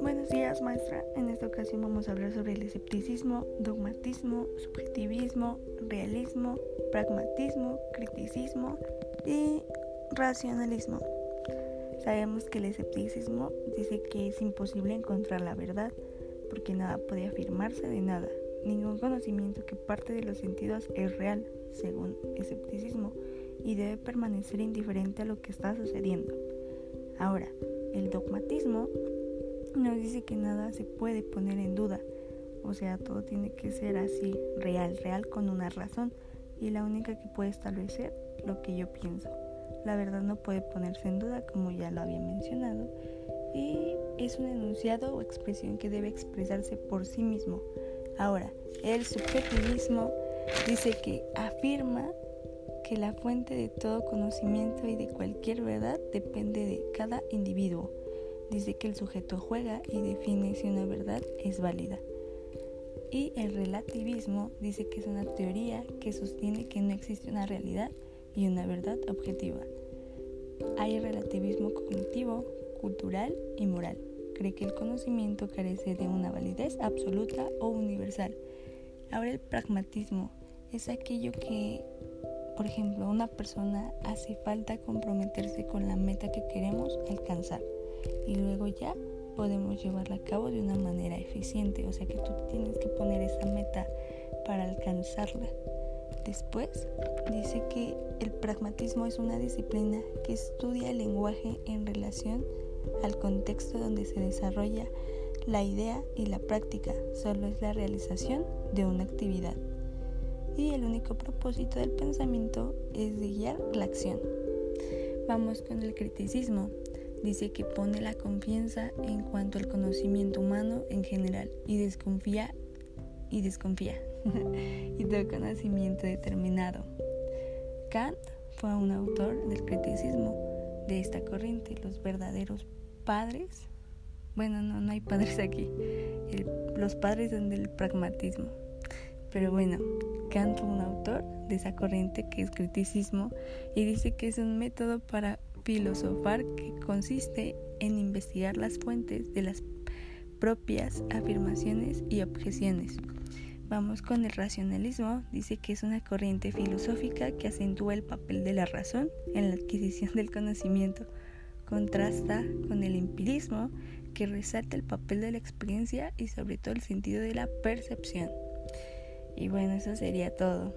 Buenos días maestra, en esta ocasión vamos a hablar sobre el escepticismo, dogmatismo, subjetivismo, realismo, pragmatismo, criticismo y racionalismo. Sabemos que el escepticismo dice que es imposible encontrar la verdad porque nada puede afirmarse de nada. Ningún conocimiento que parte de los sentidos es real, según escepticismo, y debe permanecer indiferente a lo que está sucediendo. Ahora, el dogmatismo nos dice que nada se puede poner en duda, o sea, todo tiene que ser así, real, real con una razón, y la única que puede establecer lo que yo pienso. La verdad no puede ponerse en duda, como ya lo había mencionado, y es un enunciado o expresión que debe expresarse por sí mismo, Ahora, el subjetivismo dice que afirma que la fuente de todo conocimiento y de cualquier verdad depende de cada individuo. Dice que el sujeto juega y define si una verdad es válida. Y el relativismo dice que es una teoría que sostiene que no existe una realidad y una verdad objetiva. Hay relativismo cognitivo, cultural y moral cree que el conocimiento carece de una validez absoluta o universal. Ahora el pragmatismo es aquello que, por ejemplo, una persona hace falta comprometerse con la meta que queremos alcanzar y luego ya podemos llevarla a cabo de una manera eficiente. O sea que tú tienes que poner esa meta para alcanzarla. Después dice que el pragmatismo es una disciplina que estudia el lenguaje en relación al contexto donde se desarrolla la idea y la práctica solo es la realización de una actividad. El único propósito del pensamiento es de guiar la acción. Vamos con el criticismo. Dice que pone la confianza en cuanto al conocimiento humano en general y desconfía y desconfía y todo conocimiento determinado. Kant fue un autor del criticismo de esta corriente, los verdaderos padres, bueno, no, no hay padres aquí, los padres son del pragmatismo. Pero bueno, Kant un autor de esa corriente que es criticismo y dice que es un método para filosofar que consiste en investigar las fuentes de las propias afirmaciones y objeciones. Vamos con el racionalismo, dice que es una corriente filosófica que acentúa el papel de la razón en la adquisición del conocimiento contrasta con el empirismo que resalta el papel de la experiencia y sobre todo el sentido de la percepción. Y bueno, eso sería todo.